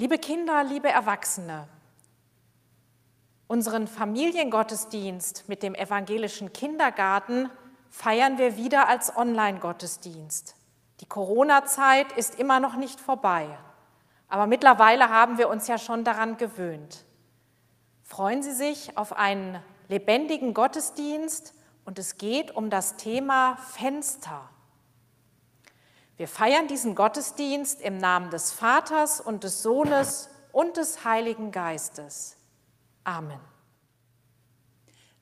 Liebe Kinder, liebe Erwachsene, unseren Familiengottesdienst mit dem evangelischen Kindergarten feiern wir wieder als Online-Gottesdienst. Die Corona-Zeit ist immer noch nicht vorbei, aber mittlerweile haben wir uns ja schon daran gewöhnt. Freuen Sie sich auf einen lebendigen Gottesdienst und es geht um das Thema Fenster. Wir feiern diesen Gottesdienst im Namen des Vaters und des Sohnes und des Heiligen Geistes. Amen.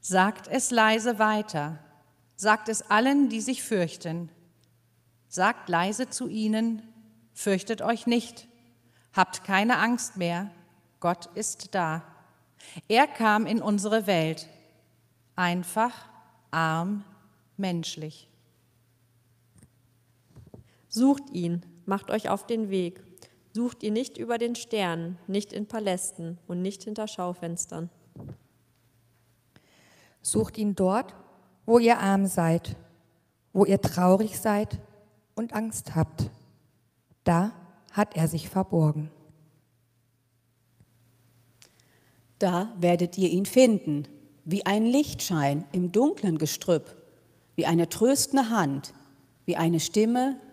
Sagt es leise weiter, sagt es allen, die sich fürchten. Sagt leise zu ihnen, fürchtet euch nicht, habt keine Angst mehr, Gott ist da. Er kam in unsere Welt, einfach, arm, menschlich. Sucht ihn, macht euch auf den Weg. Sucht ihn nicht über den Sternen, nicht in Palästen und nicht hinter Schaufenstern. Sucht ihn dort, wo ihr arm seid, wo ihr traurig seid und Angst habt. Da hat er sich verborgen. Da werdet ihr ihn finden, wie ein Lichtschein im dunklen Gestrüpp, wie eine tröstende Hand, wie eine Stimme,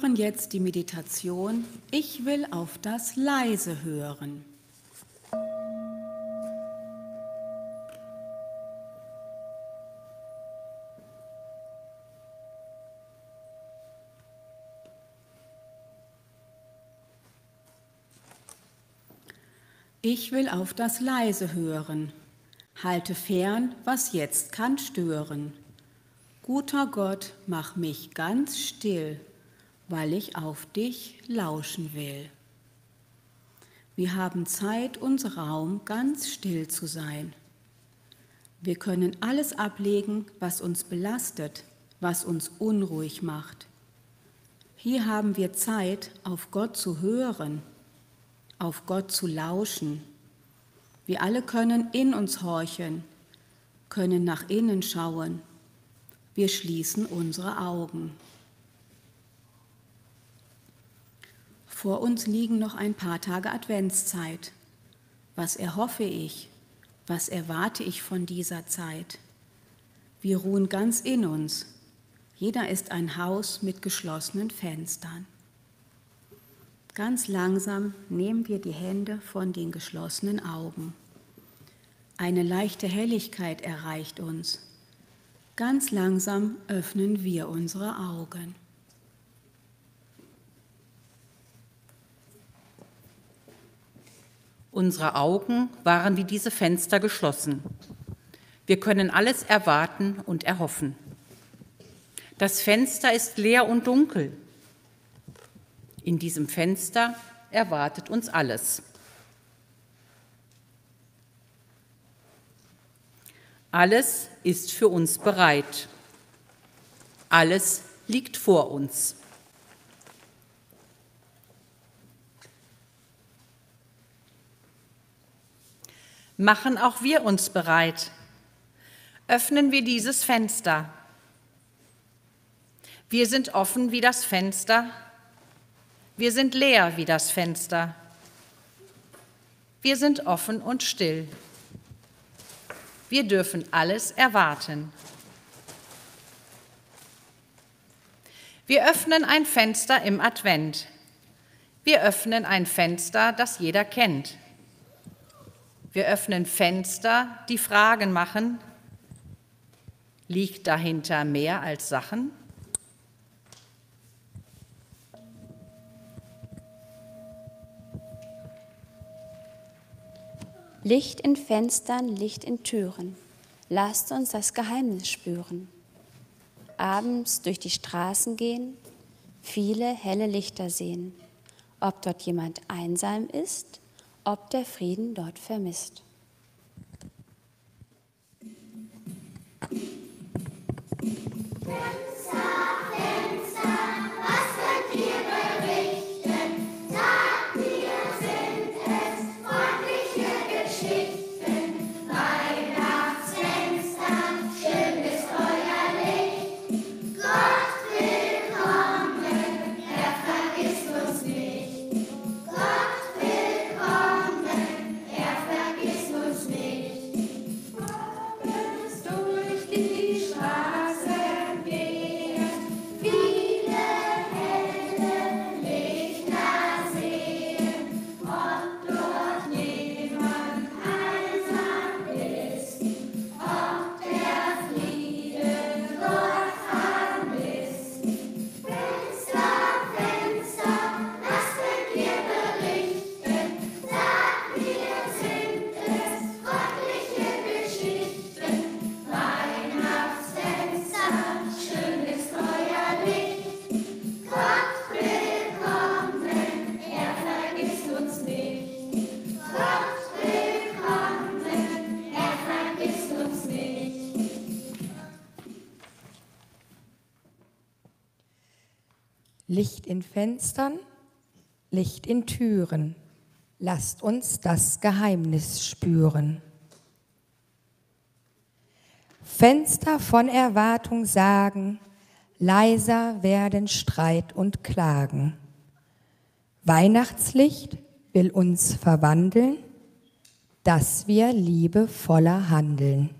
hören jetzt die Meditation Ich will auf das Leise hören. Ich will auf das Leise hören. Halte fern, was jetzt kann stören. Guter Gott, mach mich ganz still weil ich auf dich lauschen will. Wir haben Zeit und Raum, ganz still zu sein. Wir können alles ablegen, was uns belastet, was uns unruhig macht. Hier haben wir Zeit, auf Gott zu hören, auf Gott zu lauschen. Wir alle können in uns horchen, können nach innen schauen. Wir schließen unsere Augen. Vor uns liegen noch ein paar Tage Adventszeit. Was erhoffe ich? Was erwarte ich von dieser Zeit? Wir ruhen ganz in uns. Jeder ist ein Haus mit geschlossenen Fenstern. Ganz langsam nehmen wir die Hände von den geschlossenen Augen. Eine leichte Helligkeit erreicht uns. Ganz langsam öffnen wir unsere Augen. Unsere Augen waren wie diese Fenster geschlossen. Wir können alles erwarten und erhoffen. Das Fenster ist leer und dunkel. In diesem Fenster erwartet uns alles. Alles ist für uns bereit. Alles liegt vor uns. Machen auch wir uns bereit. Öffnen wir dieses Fenster. Wir sind offen wie das Fenster. Wir sind leer wie das Fenster. Wir sind offen und still. Wir dürfen alles erwarten. Wir öffnen ein Fenster im Advent. Wir öffnen ein Fenster, das jeder kennt. Wir öffnen Fenster, die Fragen machen. Liegt dahinter mehr als Sachen? Licht in Fenstern, Licht in Türen. Lasst uns das Geheimnis spüren. Abends durch die Straßen gehen, viele helle Lichter sehen. Ob dort jemand einsam ist, ob der Frieden dort vermisst. Fenstern, Licht in Türen. Lasst uns das Geheimnis spüren. Fenster von Erwartung sagen, leiser werden Streit und Klagen. Weihnachtslicht will uns verwandeln, dass wir liebevoller handeln.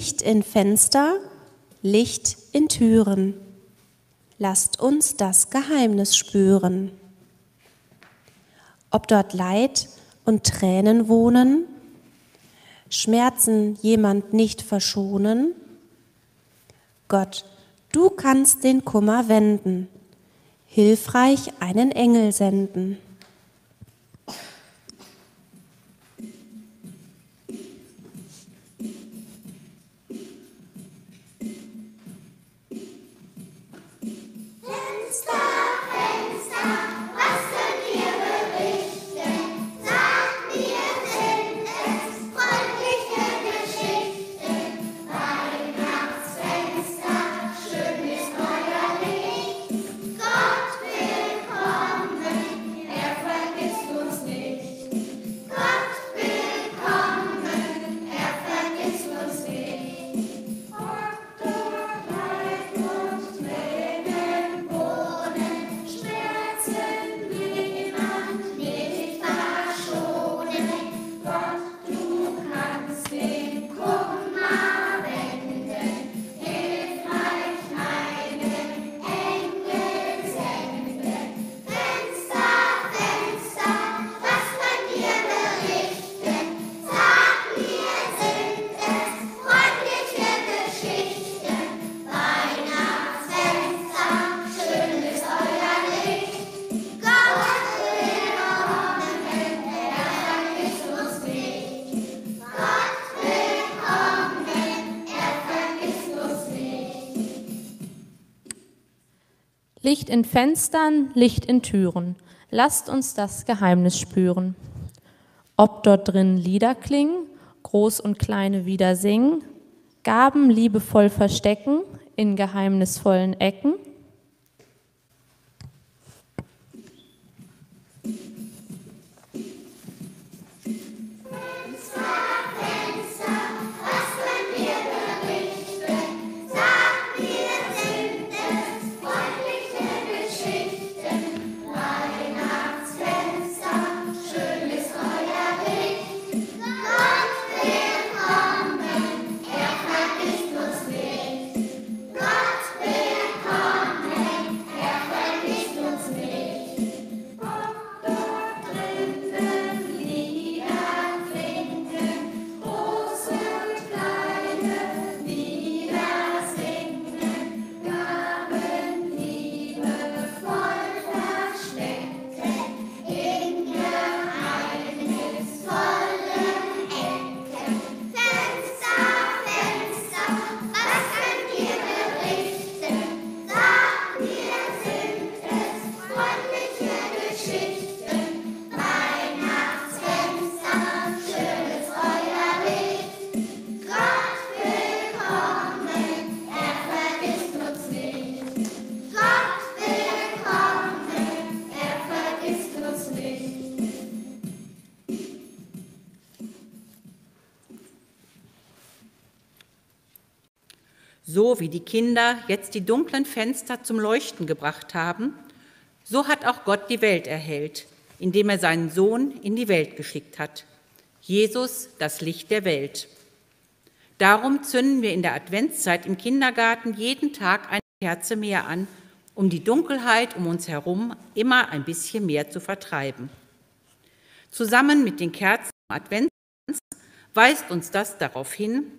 Licht in Fenster, Licht in Türen. Lasst uns das Geheimnis spüren. Ob dort Leid und Tränen wohnen, Schmerzen jemand nicht verschonen, Gott, du kannst den Kummer wenden, hilfreich einen Engel senden. Licht in Fenstern, Licht in Türen. Lasst uns das Geheimnis spüren. Ob dort drin Lieder klingen, groß und kleine wieder singen, Gaben liebevoll verstecken in geheimnisvollen Ecken, So wie die Kinder jetzt die dunklen Fenster zum Leuchten gebracht haben, so hat auch Gott die Welt erhellt, indem er seinen Sohn in die Welt geschickt hat. Jesus, das Licht der Welt. Darum zünden wir in der Adventszeit im Kindergarten jeden Tag eine Kerze mehr an, um die Dunkelheit um uns herum immer ein bisschen mehr zu vertreiben. Zusammen mit den Kerzen im Adventskranz weist uns das darauf hin,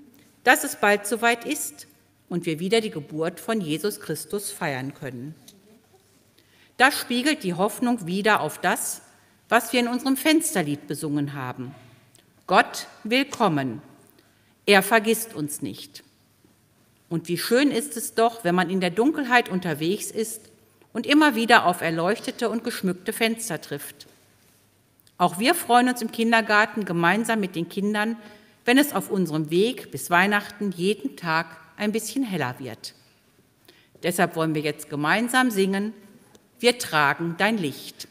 dass es bald soweit ist und wir wieder die Geburt von Jesus Christus feiern können. Das spiegelt die Hoffnung wieder auf das, was wir in unserem Fensterlied besungen haben. Gott will kommen. Er vergisst uns nicht. Und wie schön ist es doch, wenn man in der Dunkelheit unterwegs ist und immer wieder auf erleuchtete und geschmückte Fenster trifft. Auch wir freuen uns im Kindergarten gemeinsam mit den Kindern, wenn es auf unserem Weg bis Weihnachten jeden Tag ein bisschen heller wird. Deshalb wollen wir jetzt gemeinsam singen, wir tragen dein Licht.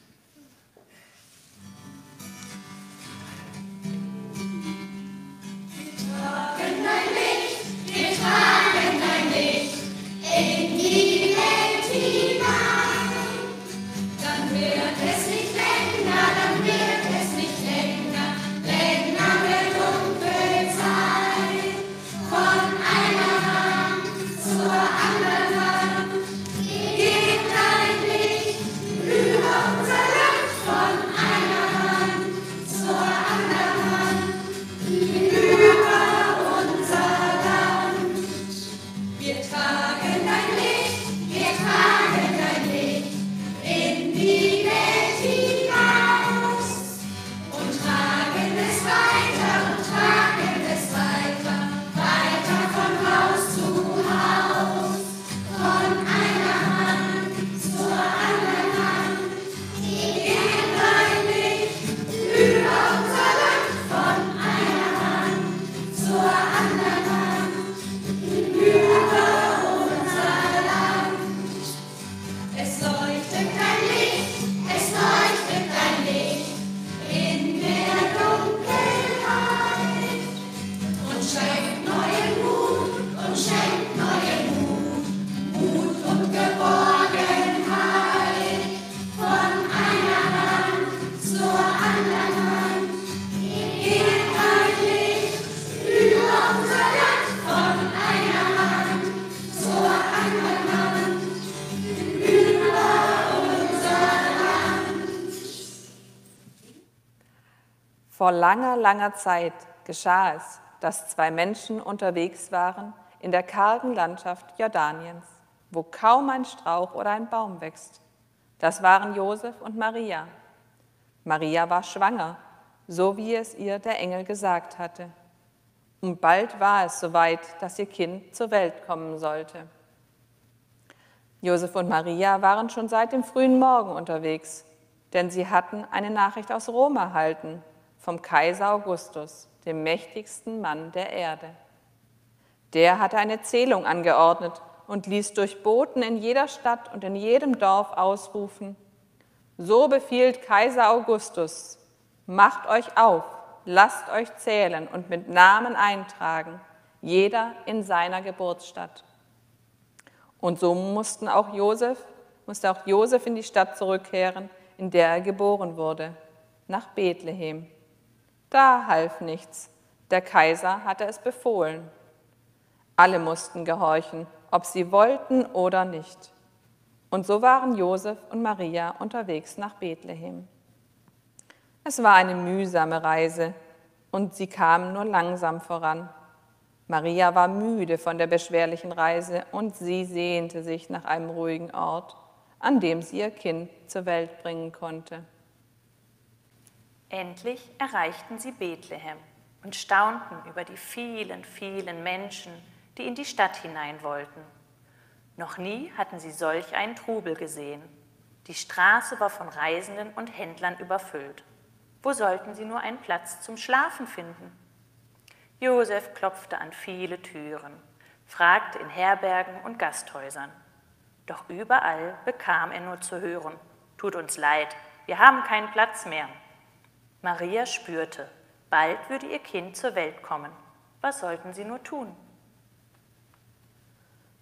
Vor langer, langer Zeit geschah es, dass zwei Menschen unterwegs waren in der kargen Landschaft Jordaniens, wo kaum ein Strauch oder ein Baum wächst. Das waren Josef und Maria. Maria war schwanger, so wie es ihr der Engel gesagt hatte. Und bald war es soweit, dass ihr Kind zur Welt kommen sollte. Josef und Maria waren schon seit dem frühen Morgen unterwegs, denn sie hatten eine Nachricht aus Rom erhalten vom Kaiser Augustus, dem mächtigsten Mann der Erde. Der hatte eine Zählung angeordnet und ließ durch Boten in jeder Stadt und in jedem Dorf ausrufen, so befiehlt Kaiser Augustus, macht euch auf, lasst euch zählen und mit Namen eintragen, jeder in seiner Geburtsstadt. Und so mussten auch Josef, musste auch Josef in die Stadt zurückkehren, in der er geboren wurde, nach Bethlehem. Da half nichts. Der Kaiser hatte es befohlen. Alle mussten gehorchen, ob sie wollten oder nicht. Und so waren Josef und Maria unterwegs nach Bethlehem. Es war eine mühsame Reise und sie kamen nur langsam voran. Maria war müde von der beschwerlichen Reise und sie sehnte sich nach einem ruhigen Ort, an dem sie ihr Kind zur Welt bringen konnte. Endlich erreichten sie Bethlehem und staunten über die vielen, vielen Menschen, die in die Stadt hinein wollten. Noch nie hatten sie solch einen Trubel gesehen. Die Straße war von Reisenden und Händlern überfüllt. Wo sollten sie nur einen Platz zum Schlafen finden? Josef klopfte an viele Türen, fragte in Herbergen und Gasthäusern. Doch überall bekam er nur zu hören, tut uns leid, wir haben keinen Platz mehr. Maria spürte, bald würde ihr Kind zur Welt kommen. Was sollten sie nur tun?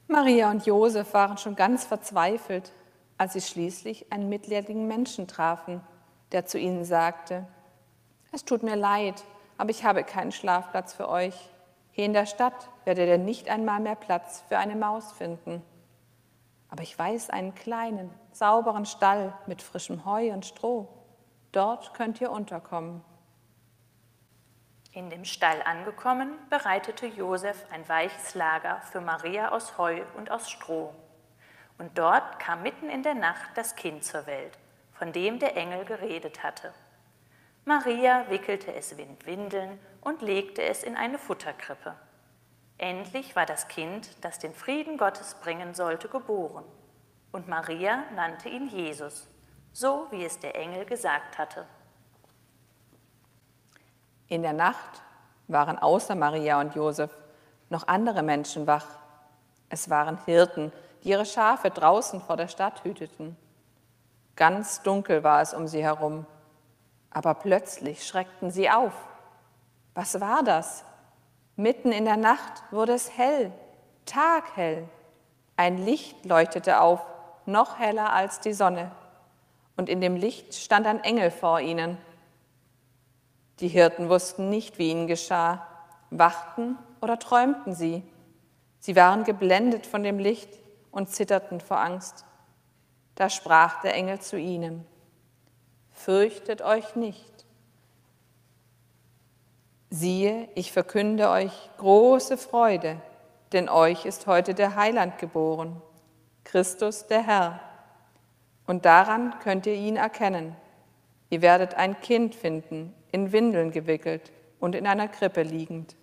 Maria und Josef waren schon ganz verzweifelt, als sie schließlich einen mitleidigen Menschen trafen, der zu ihnen sagte, es tut mir leid, aber ich habe keinen Schlafplatz für euch. Hier in der Stadt werdet ihr nicht einmal mehr Platz für eine Maus finden. Aber ich weiß einen kleinen, sauberen Stall mit frischem Heu und Stroh. Dort könnt ihr unterkommen. In dem Stall angekommen, bereitete Josef ein weiches Lager für Maria aus Heu und aus Stroh. Und dort kam mitten in der Nacht das Kind zur Welt, von dem der Engel geredet hatte. Maria wickelte es in Windeln und legte es in eine Futterkrippe. Endlich war das Kind, das den Frieden Gottes bringen sollte, geboren. Und Maria nannte ihn Jesus, so wie es der Engel gesagt hatte. In der Nacht waren außer Maria und Josef noch andere Menschen wach. Es waren Hirten, die ihre Schafe draußen vor der Stadt hüteten. Ganz dunkel war es um sie herum aber plötzlich schreckten sie auf. Was war das? Mitten in der Nacht wurde es hell, taghell. Ein Licht leuchtete auf, noch heller als die Sonne. Und in dem Licht stand ein Engel vor ihnen. Die Hirten wussten nicht, wie ihnen geschah. Wachten oder träumten sie? Sie waren geblendet von dem Licht und zitterten vor Angst. Da sprach der Engel zu ihnen fürchtet euch nicht. Siehe, ich verkünde euch große Freude, denn euch ist heute der Heiland geboren, Christus der Herr. Und daran könnt ihr ihn erkennen. Ihr werdet ein Kind finden, in Windeln gewickelt und in einer Krippe liegend.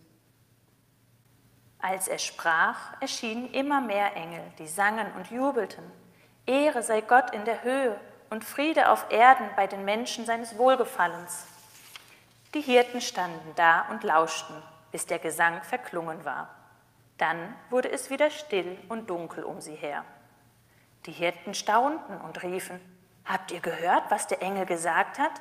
Als er sprach, erschienen immer mehr Engel, die sangen und jubelten. Ehre sei Gott in der Höhe und Friede auf Erden bei den Menschen seines Wohlgefallens. Die Hirten standen da und lauschten, bis der Gesang verklungen war. Dann wurde es wieder still und dunkel um sie her. Die Hirten staunten und riefen, Habt ihr gehört, was der Engel gesagt hat?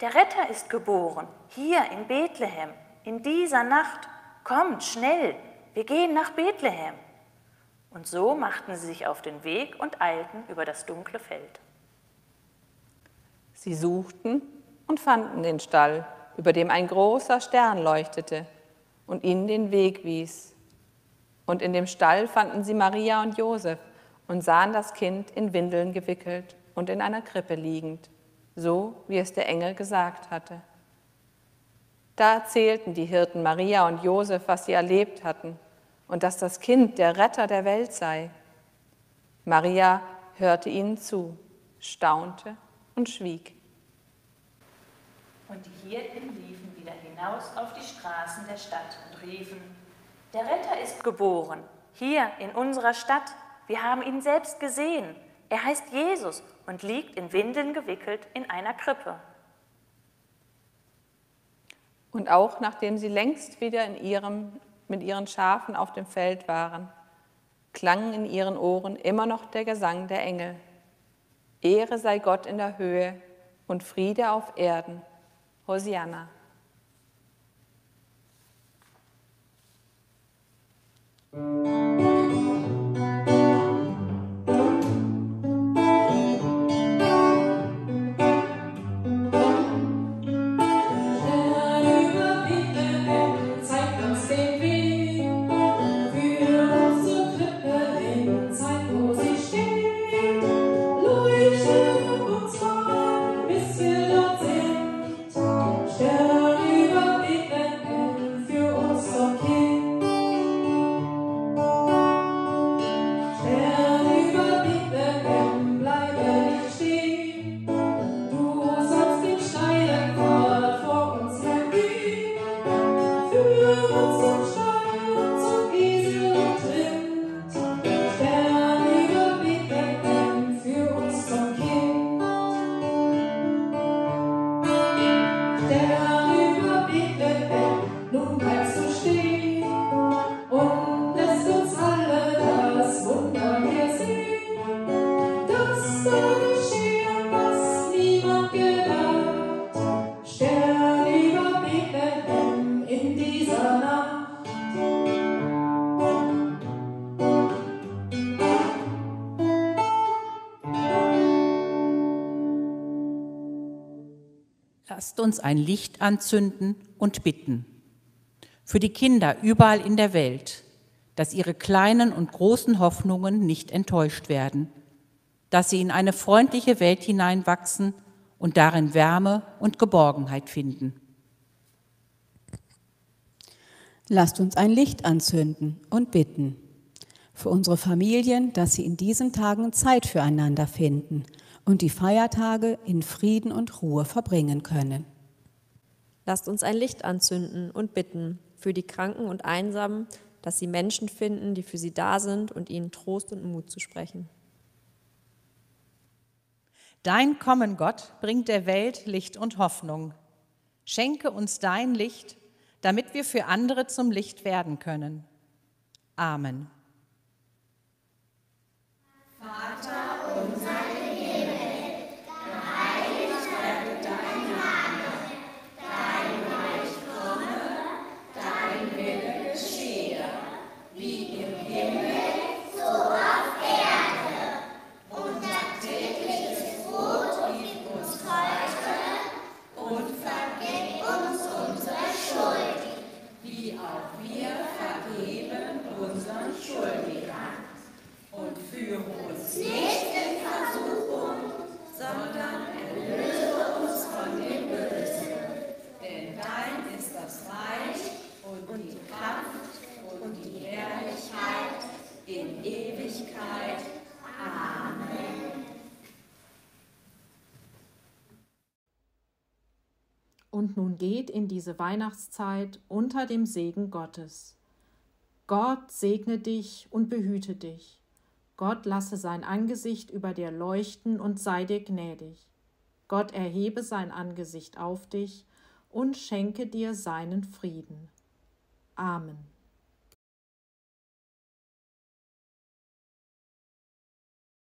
Der Retter ist geboren, hier in Bethlehem, in dieser Nacht. Kommt schnell, wir gehen nach Bethlehem. Und so machten sie sich auf den Weg und eilten über das dunkle Feld. Sie suchten und fanden den Stall, über dem ein großer Stern leuchtete und ihnen den Weg wies. Und in dem Stall fanden sie Maria und Josef und sahen das Kind in Windeln gewickelt und in einer Krippe liegend, so wie es der Engel gesagt hatte. Da erzählten die Hirten Maria und Josef, was sie erlebt hatten und dass das Kind der Retter der Welt sei. Maria hörte ihnen zu, staunte und schwieg. Und die Hirten liefen wieder hinaus auf die Straßen der Stadt und riefen, der Retter ist geboren, hier in unserer Stadt. Wir haben ihn selbst gesehen. Er heißt Jesus und liegt in Windeln gewickelt in einer Krippe. Und auch nachdem sie längst wieder in ihrem, mit ihren Schafen auf dem Feld waren, klang in ihren Ohren immer noch der Gesang der Engel. Ehre sei Gott in der Höhe und Friede auf Erden. Hosianna. Lasst uns ein Licht anzünden und bitten. Für die Kinder überall in der Welt, dass ihre kleinen und großen Hoffnungen nicht enttäuscht werden, dass sie in eine freundliche Welt hineinwachsen und darin Wärme und Geborgenheit finden. Lasst uns ein Licht anzünden und bitten. Für unsere Familien, dass sie in diesen Tagen Zeit füreinander finden und die Feiertage in Frieden und Ruhe verbringen können. Lasst uns ein Licht anzünden und bitten für die Kranken und Einsamen, dass sie Menschen finden, die für sie da sind und ihnen Trost und Mut zu sprechen. Dein Kommen, Gott, bringt der Welt Licht und Hoffnung. Schenke uns dein Licht, damit wir für andere zum Licht werden können. Amen. Geht in diese Weihnachtszeit unter dem Segen Gottes. Gott segne dich und behüte dich. Gott lasse sein Angesicht über dir leuchten und sei dir gnädig. Gott erhebe sein Angesicht auf dich und schenke dir seinen Frieden. Amen.